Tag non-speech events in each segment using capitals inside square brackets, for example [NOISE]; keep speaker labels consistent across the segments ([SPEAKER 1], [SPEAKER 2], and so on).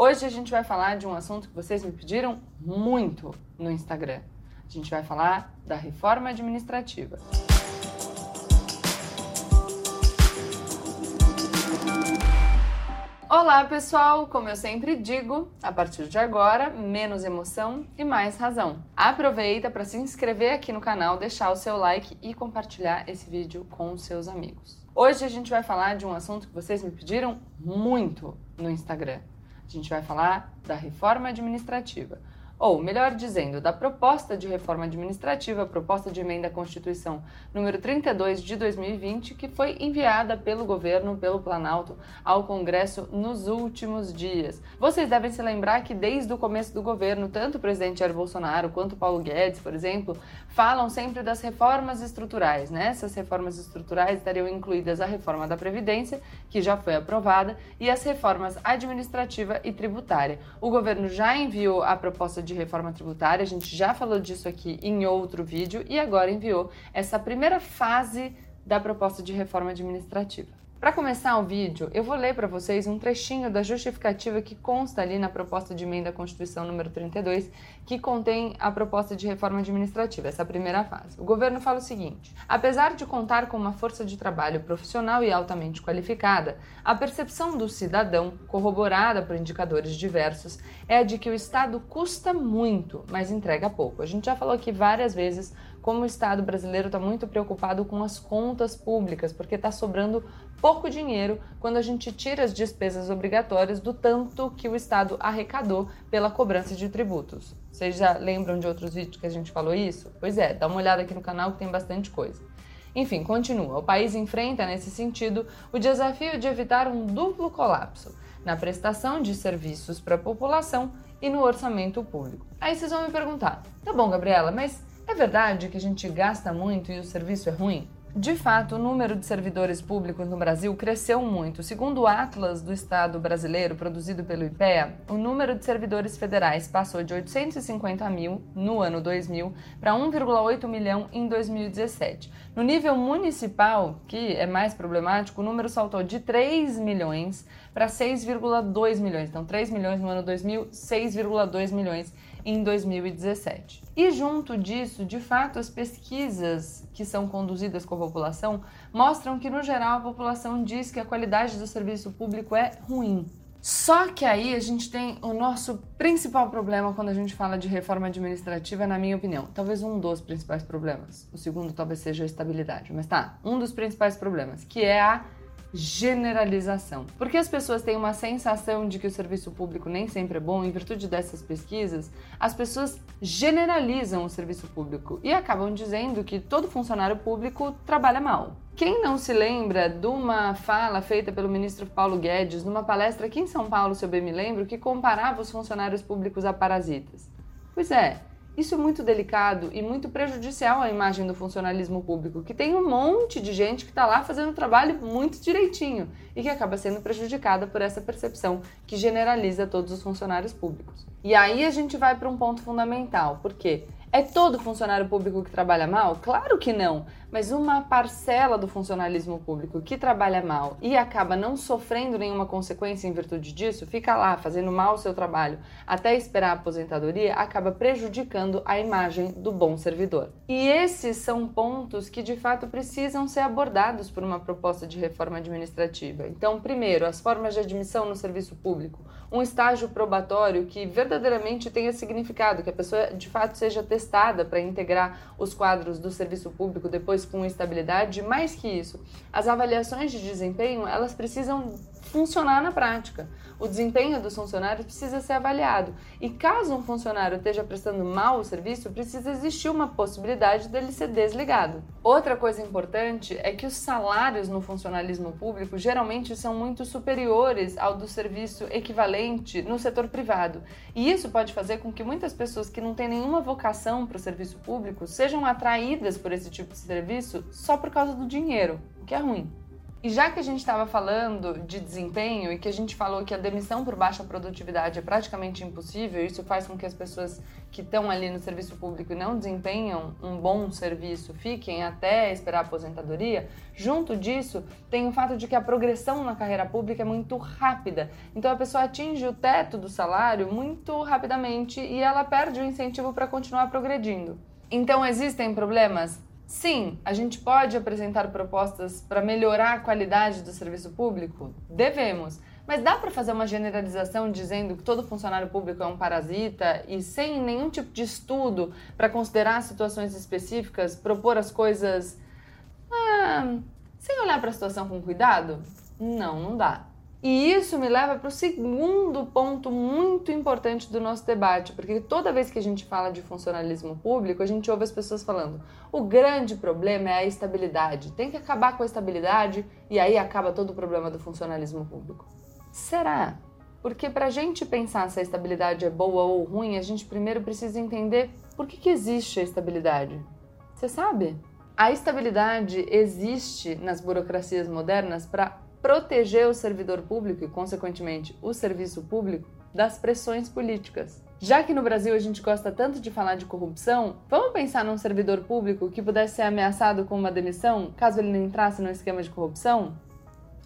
[SPEAKER 1] Hoje a gente vai falar de um assunto que vocês me pediram muito no Instagram. A gente vai falar da reforma administrativa. Olá, pessoal! Como eu sempre digo, a partir de agora, menos emoção e mais razão. Aproveita para se inscrever aqui no canal, deixar o seu like e compartilhar esse vídeo com seus amigos. Hoje a gente vai falar de um assunto que vocês me pediram muito no Instagram. A gente vai falar da reforma administrativa ou, melhor dizendo, da proposta de reforma administrativa, proposta de emenda à Constituição número 32 de 2020, que foi enviada pelo governo, pelo Planalto, ao Congresso nos últimos dias. Vocês devem se lembrar que desde o começo do governo, tanto o presidente Jair Bolsonaro quanto Paulo Guedes, por exemplo, falam sempre das reformas estruturais. Né? Essas reformas estruturais estariam incluídas a reforma da Previdência, que já foi aprovada, e as reformas administrativa e tributária. O governo já enviou a proposta de reforma tributária, a gente já falou disso aqui em outro vídeo e agora enviou essa primeira fase da proposta de reforma administrativa. Para começar o vídeo, eu vou ler para vocês um trechinho da justificativa que consta ali na proposta de emenda à Constituição número 32, que contém a proposta de reforma administrativa, essa primeira fase. O governo fala o seguinte: apesar de contar com uma força de trabalho profissional e altamente qualificada, a percepção do cidadão, corroborada por indicadores diversos, é a de que o Estado custa muito, mas entrega pouco. A gente já falou aqui várias vezes como o Estado brasileiro está muito preocupado com as contas públicas, porque está sobrando pouco dinheiro quando a gente tira as despesas obrigatórias do tanto que o Estado arrecadou pela cobrança de tributos. Vocês já lembram de outros vídeos que a gente falou isso? Pois é, dá uma olhada aqui no canal que tem bastante coisa. Enfim, continua. O país enfrenta, nesse sentido, o desafio de evitar um duplo colapso na prestação de serviços para a população e no orçamento público. Aí vocês vão me perguntar: tá bom, Gabriela, mas é verdade que a gente gasta muito e o serviço é ruim? De fato, o número de servidores públicos no Brasil cresceu muito. Segundo o Atlas do Estado brasileiro, produzido pelo IPEA, o número de servidores federais passou de 850 mil no ano 2000 para 1,8 milhão em 2017. No nível municipal, que é mais problemático, o número saltou de 3 milhões para 6,2 milhões. Então, 3 milhões no ano 2000, 6,2 milhões em 2017. E junto disso, de fato, as pesquisas que são conduzidas com a população mostram que, no geral, a população diz que a qualidade do serviço público é ruim. Só que aí a gente tem o nosso principal problema quando a gente fala de reforma administrativa, na minha opinião. Talvez um dos principais problemas. O segundo talvez seja a estabilidade. Mas tá, um dos principais problemas, que é a generalização. Porque as pessoas têm uma sensação de que o serviço público nem sempre é bom, em virtude dessas pesquisas, as pessoas generalizam o serviço público e acabam dizendo que todo funcionário público trabalha mal. Quem não se lembra de uma fala feita pelo ministro Paulo Guedes numa palestra aqui em São Paulo, se eu bem me lembro, que comparava os funcionários públicos a parasitas? Pois é, isso é muito delicado e muito prejudicial à imagem do funcionalismo público, que tem um monte de gente que está lá fazendo o trabalho muito direitinho e que acaba sendo prejudicada por essa percepção que generaliza todos os funcionários públicos. E aí a gente vai para um ponto fundamental, porque é todo funcionário público que trabalha mal? Claro que não, mas uma parcela do funcionalismo público que trabalha mal e acaba não sofrendo nenhuma consequência em virtude disso, fica lá fazendo mal o seu trabalho até esperar a aposentadoria, acaba prejudicando a imagem do bom servidor. E esses são pontos que de fato precisam ser abordados por uma proposta de reforma administrativa. Então, primeiro, as formas de admissão no serviço público, um estágio probatório que verdadeiramente tenha significado, que a pessoa de fato seja testada para integrar os quadros do serviço público depois com estabilidade. Mais que isso, as avaliações de desempenho elas precisam funcionar na prática. O desempenho dos funcionários precisa ser avaliado. E caso um funcionário esteja prestando mal o serviço, precisa existir uma possibilidade dele ser desligado. Outra coisa importante é que os salários no funcionalismo público geralmente são muito superiores ao do serviço equivalente no setor privado. E isso pode fazer com que muitas pessoas que não têm nenhuma vocação para o serviço público sejam atraídas por esse tipo de serviço só por causa do dinheiro, o que é ruim. E já que a gente estava falando de desempenho e que a gente falou que a demissão por baixa produtividade é praticamente impossível, isso faz com que as pessoas que estão ali no serviço público e não desempenham um bom serviço fiquem até esperar a aposentadoria, junto disso tem o fato de que a progressão na carreira pública é muito rápida. Então a pessoa atinge o teto do salário muito rapidamente e ela perde o incentivo para continuar progredindo. Então existem problemas? Sim, a gente pode apresentar propostas para melhorar a qualidade do serviço público? Devemos. Mas dá para fazer uma generalização dizendo que todo funcionário público é um parasita e sem nenhum tipo de estudo para considerar situações específicas, propor as coisas ah, sem olhar para a situação com cuidado? Não, não dá. E isso me leva para o segundo ponto muito importante do nosso debate, porque toda vez que a gente fala de funcionalismo público, a gente ouve as pessoas falando: o grande problema é a estabilidade, tem que acabar com a estabilidade e aí acaba todo o problema do funcionalismo público. Será? Porque para a gente pensar se a estabilidade é boa ou ruim, a gente primeiro precisa entender por que, que existe a estabilidade. Você sabe? A estabilidade existe nas burocracias modernas para proteger o servidor público e, consequentemente, o serviço público das pressões políticas. Já que no Brasil a gente gosta tanto de falar de corrupção, vamos pensar num servidor público que pudesse ser ameaçado com uma demissão caso ele não entrasse no esquema de corrupção?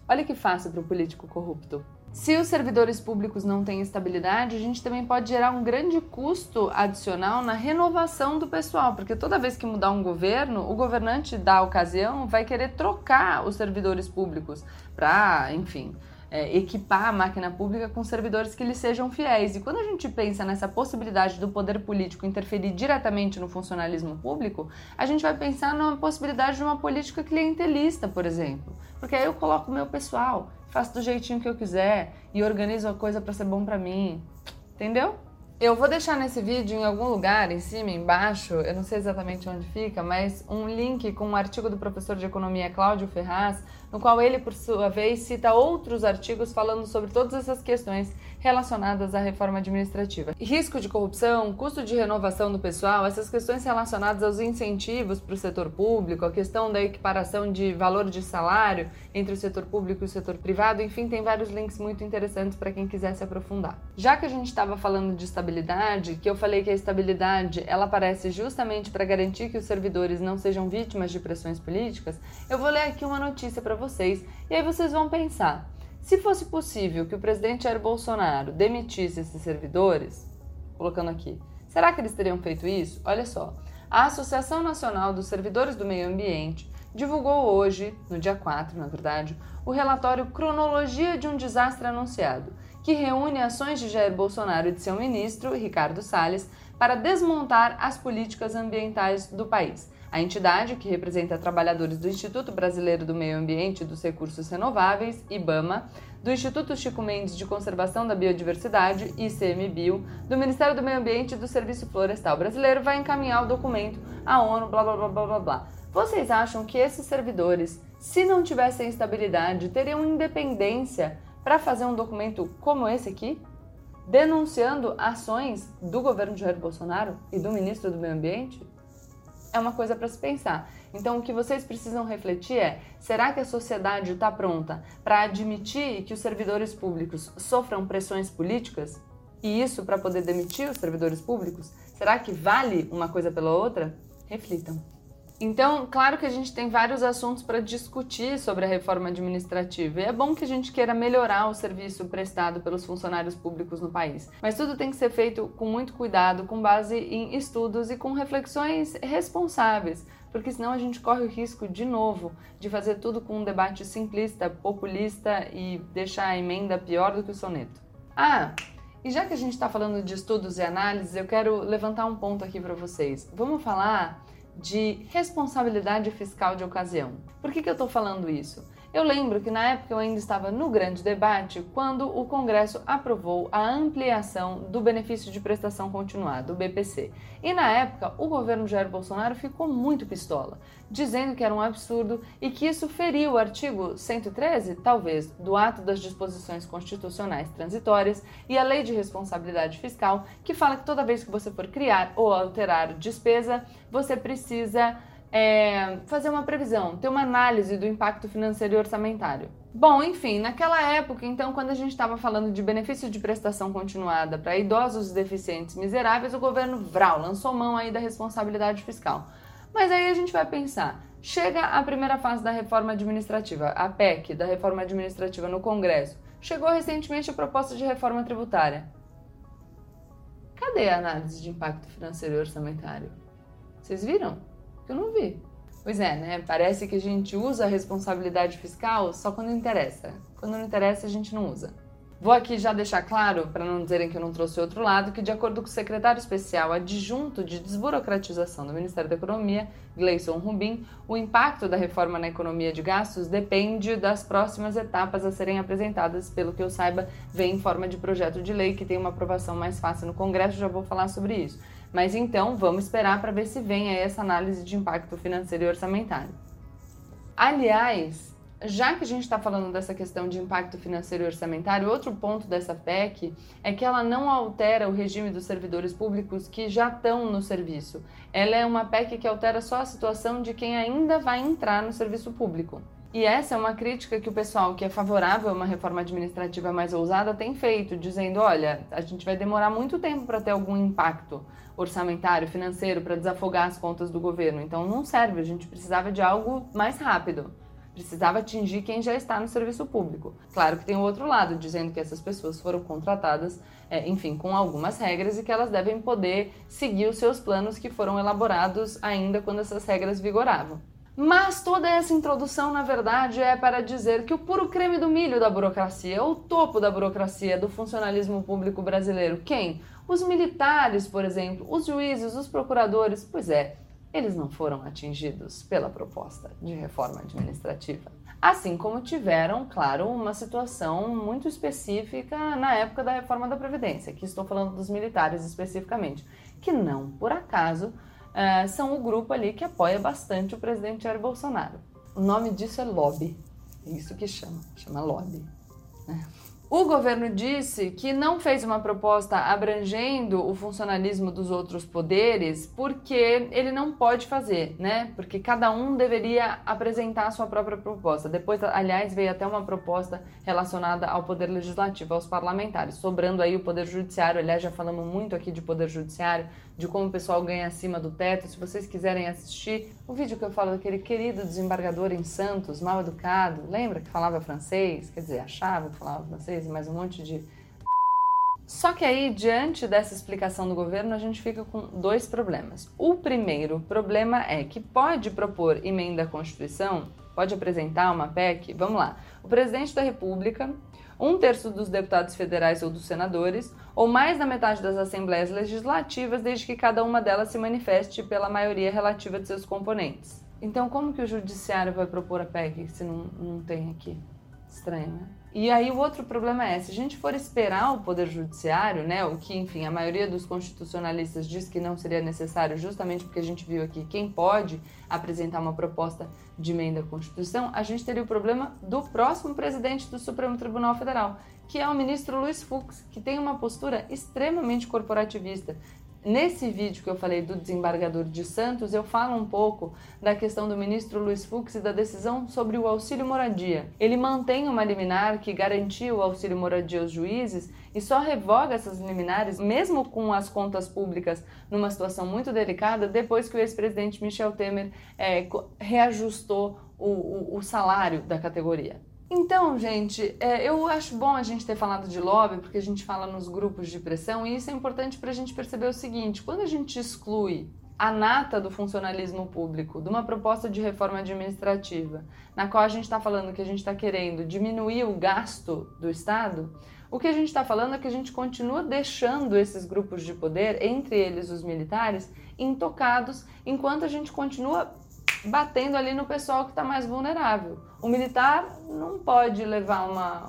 [SPEAKER 1] Olha que fácil para o político corrupto. Se os servidores públicos não têm estabilidade, a gente também pode gerar um grande custo adicional na renovação do pessoal, porque toda vez que mudar um governo, o governante da ocasião vai querer trocar os servidores públicos para, enfim, é, equipar a máquina pública com servidores que lhe sejam fiéis. E quando a gente pensa nessa possibilidade do poder político interferir diretamente no funcionalismo público, a gente vai pensar na possibilidade de uma política clientelista, por exemplo. Porque aí eu coloco o meu pessoal, faço do jeitinho que eu quiser e organizo a coisa para ser bom para mim. Entendeu? Eu vou deixar nesse vídeo em algum lugar, em cima, embaixo, eu não sei exatamente onde fica, mas um link com um artigo do professor de economia Cláudio Ferraz, no qual ele, por sua vez, cita outros artigos falando sobre todas essas questões relacionadas à reforma administrativa. Risco de corrupção, custo de renovação do pessoal, essas questões relacionadas aos incentivos para o setor público, a questão da equiparação de valor de salário entre o setor público e o setor privado, enfim, tem vários links muito interessantes para quem quiser se aprofundar. Já que a gente estava falando de estabilidade, que eu falei que a estabilidade ela aparece justamente para garantir que os servidores não sejam vítimas de pressões políticas, eu vou ler aqui uma notícia para vocês e aí vocês vão pensar. Se fosse possível que o presidente Jair Bolsonaro demitisse esses servidores, colocando aqui, será que eles teriam feito isso? Olha só, a Associação Nacional dos Servidores do Meio Ambiente divulgou hoje, no dia 4, na verdade, o relatório Cronologia de um Desastre Anunciado, que reúne ações de Jair Bolsonaro e de seu ministro, Ricardo Salles, para desmontar as políticas ambientais do país. A entidade, que representa trabalhadores do Instituto Brasileiro do Meio Ambiente e dos Recursos Renováveis, IBAMA, do Instituto Chico Mendes de Conservação da Biodiversidade, ICMBio, do Ministério do Meio Ambiente e do Serviço Florestal Brasileiro, vai encaminhar o documento à ONU, blá blá blá blá blá blá. Vocês acham que esses servidores, se não tivessem estabilidade, teriam independência para fazer um documento como esse aqui? Denunciando ações do governo de Jair Bolsonaro e do ministro do Meio Ambiente? É uma coisa para se pensar. Então, o que vocês precisam refletir é: será que a sociedade está pronta para admitir que os servidores públicos sofram pressões políticas? E isso para poder demitir os servidores públicos? Será que vale uma coisa pela outra? Reflitam. Então, claro que a gente tem vários assuntos para discutir sobre a reforma administrativa e é bom que a gente queira melhorar o serviço prestado pelos funcionários públicos no país. Mas tudo tem que ser feito com muito cuidado, com base em estudos e com reflexões responsáveis, porque senão a gente corre o risco de novo de fazer tudo com um debate simplista, populista e deixar a emenda pior do que o soneto. Ah, e já que a gente está falando de estudos e análises, eu quero levantar um ponto aqui para vocês. Vamos falar de responsabilidade fiscal de ocasião. Por que, que eu estou falando isso? Eu lembro que na época eu ainda estava no grande debate quando o Congresso aprovou a ampliação do benefício de prestação continuada, o BPC. E na época o governo Jair Bolsonaro ficou muito pistola, dizendo que era um absurdo e que isso feria o artigo 113, talvez, do ato das disposições constitucionais transitórias e a lei de responsabilidade fiscal, que fala que toda vez que você for criar ou alterar despesa, você precisa é, fazer uma previsão, ter uma análise do impacto financeiro e orçamentário. Bom, enfim, naquela época, então, quando a gente estava falando de benefício de prestação continuada para idosos deficientes miseráveis, o governo Vral lançou mão aí da responsabilidade fiscal. Mas aí a gente vai pensar, chega a primeira fase da reforma administrativa, a PEC da reforma administrativa no Congresso. Chegou recentemente a proposta de reforma tributária. Cadê a análise de impacto financeiro e orçamentário? Vocês viram? Eu não vi. Pois é, né? Parece que a gente usa a responsabilidade fiscal só quando interessa. Quando não interessa, a gente não usa. Vou aqui já deixar claro, para não dizerem que eu não trouxe outro lado, que de acordo com o secretário especial adjunto de desburocratização do Ministério da Economia, Gleison Rubin, o impacto da reforma na economia de gastos depende das próximas etapas a serem apresentadas, pelo que eu saiba, vem em forma de projeto de lei que tem uma aprovação mais fácil no Congresso, já vou falar sobre isso. Mas então, vamos esperar para ver se vem aí essa análise de impacto financeiro e orçamentário. Aliás, já que a gente está falando dessa questão de impacto financeiro e orçamentário, outro ponto dessa PEC é que ela não altera o regime dos servidores públicos que já estão no serviço. Ela é uma PEC que altera só a situação de quem ainda vai entrar no serviço público. E essa é uma crítica que o pessoal que é favorável a uma reforma administrativa mais ousada tem feito, dizendo: olha, a gente vai demorar muito tempo para ter algum impacto orçamentário, financeiro, para desafogar as contas do governo. Então não serve, a gente precisava de algo mais rápido. Precisava atingir quem já está no serviço público. Claro que tem o outro lado, dizendo que essas pessoas foram contratadas, é, enfim, com algumas regras e que elas devem poder seguir os seus planos que foram elaborados ainda quando essas regras vigoravam. Mas toda essa introdução, na verdade, é para dizer que o puro creme do milho da burocracia, o topo da burocracia do funcionalismo público brasileiro, quem? Os militares, por exemplo, os juízes, os procuradores, pois é, eles não foram atingidos pela proposta de reforma administrativa. Assim como tiveram, claro, uma situação muito específica na época da reforma da Previdência, que estou falando dos militares especificamente, que não por acaso uh, são o grupo ali que apoia bastante o presidente Jair Bolsonaro. O nome disso é lobby. É isso que chama, chama lobby. Né? O governo disse que não fez uma proposta abrangendo o funcionalismo dos outros poderes porque ele não pode fazer, né? Porque cada um deveria apresentar a sua própria proposta. Depois, aliás, veio até uma proposta relacionada ao poder legislativo, aos parlamentares, sobrando aí o poder judiciário. Aliás, já falamos muito aqui de poder judiciário, de como o pessoal ganha acima do teto. Se vocês quiserem assistir o vídeo que eu falo daquele querido desembargador em Santos, mal educado, lembra que falava francês? Quer dizer, achava que falava francês, mas um monte de. [LAUGHS] Só que aí, diante dessa explicação do governo, a gente fica com dois problemas. O primeiro problema é que pode propor emenda à Constituição, pode apresentar uma PEC. Vamos lá. O presidente da República um terço dos deputados federais ou dos senadores, ou mais da metade das assembleias legislativas, desde que cada uma delas se manifeste pela maioria relativa de seus componentes. Então, como que o judiciário vai propor a PEC se não, não tem aqui? Estranho, né? E aí o outro problema é, se a gente for esperar o poder judiciário, né, o que, enfim, a maioria dos constitucionalistas diz que não seria necessário, justamente porque a gente viu aqui quem pode apresentar uma proposta de emenda à Constituição, a gente teria o problema do próximo presidente do Supremo Tribunal Federal, que é o ministro Luiz Fux, que tem uma postura extremamente corporativista, Nesse vídeo que eu falei do desembargador de Santos, eu falo um pouco da questão do ministro Luiz Fux e da decisão sobre o auxílio moradia. Ele mantém uma liminar que garantia o auxílio moradia aos juízes e só revoga essas liminares, mesmo com as contas públicas numa situação muito delicada, depois que o ex-presidente Michel Temer é, reajustou o, o, o salário da categoria. Então, gente, é, eu acho bom a gente ter falado de lobby, porque a gente fala nos grupos de pressão, e isso é importante para a gente perceber o seguinte: quando a gente exclui a nata do funcionalismo público de uma proposta de reforma administrativa, na qual a gente está falando que a gente está querendo diminuir o gasto do Estado, o que a gente está falando é que a gente continua deixando esses grupos de poder, entre eles os militares, intocados, enquanto a gente continua batendo ali no pessoal que está mais vulnerável. O militar não pode levar uma,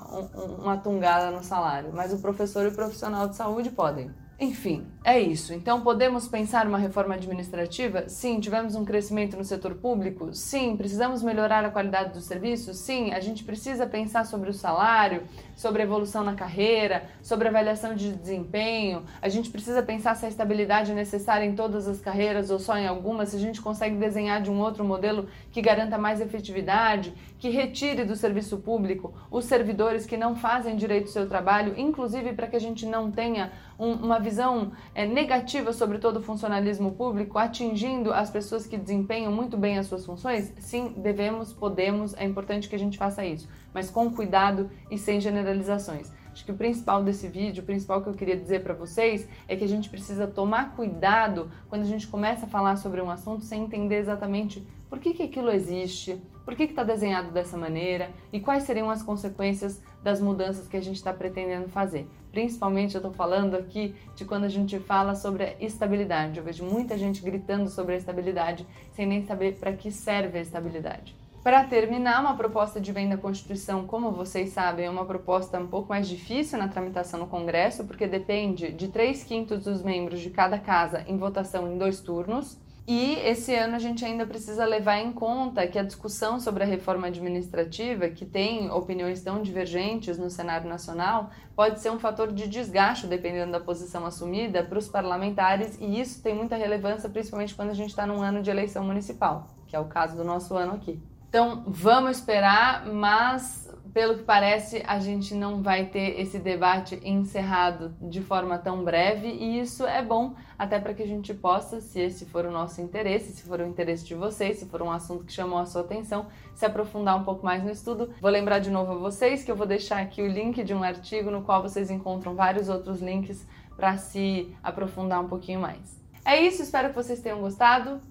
[SPEAKER 1] uma tungada no salário, mas o professor e o profissional de saúde podem. Enfim, é isso. Então, podemos pensar uma reforma administrativa? Sim. Tivemos um crescimento no setor público? Sim. Precisamos melhorar a qualidade dos serviços? Sim. A gente precisa pensar sobre o salário, sobre a evolução na carreira, sobre a avaliação de desempenho. A gente precisa pensar se a estabilidade é necessária em todas as carreiras ou só em algumas, se a gente consegue desenhar de um outro modelo que garanta mais efetividade, que retire do serviço público os servidores que não fazem direito ao seu trabalho, inclusive para que a gente não tenha um, uma visão é, negativa sobre todo o funcionalismo público, atingindo as pessoas que desempenham muito bem as suas funções? Sim, devemos, podemos, é importante que a gente faça isso, mas com cuidado e sem generalizações. Acho que o principal desse vídeo, o principal que eu queria dizer para vocês é que a gente precisa tomar cuidado quando a gente começa a falar sobre um assunto sem entender exatamente por que, que aquilo existe, por que está desenhado dessa maneira e quais seriam as consequências das mudanças que a gente está pretendendo fazer. Principalmente eu estou falando aqui de quando a gente fala sobre a estabilidade. Eu vejo muita gente gritando sobre a estabilidade sem nem saber para que serve a estabilidade. Para terminar, uma proposta de venda da Constituição, como vocês sabem, é uma proposta um pouco mais difícil na tramitação no Congresso, porque depende de 3 quintos dos membros de cada casa em votação em dois turnos. E esse ano a gente ainda precisa levar em conta que a discussão sobre a reforma administrativa, que tem opiniões tão divergentes no cenário nacional, pode ser um fator de desgaste, dependendo da posição assumida, para os parlamentares, e isso tem muita relevância, principalmente quando a gente está num ano de eleição municipal, que é o caso do nosso ano aqui. Então vamos esperar, mas pelo que parece a gente não vai ter esse debate encerrado de forma tão breve e isso é bom até para que a gente possa, se esse for o nosso interesse, se for o interesse de vocês, se for um assunto que chamou a sua atenção, se aprofundar um pouco mais no estudo. Vou lembrar de novo a vocês que eu vou deixar aqui o link de um artigo no qual vocês encontram vários outros links para se aprofundar um pouquinho mais. É isso, espero que vocês tenham gostado.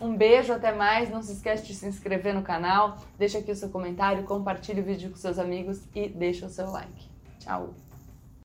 [SPEAKER 1] Um beijo, até mais. Não se esquece de se inscrever no canal, deixa aqui o seu comentário, compartilhe o vídeo com seus amigos e deixa o seu like. Tchau!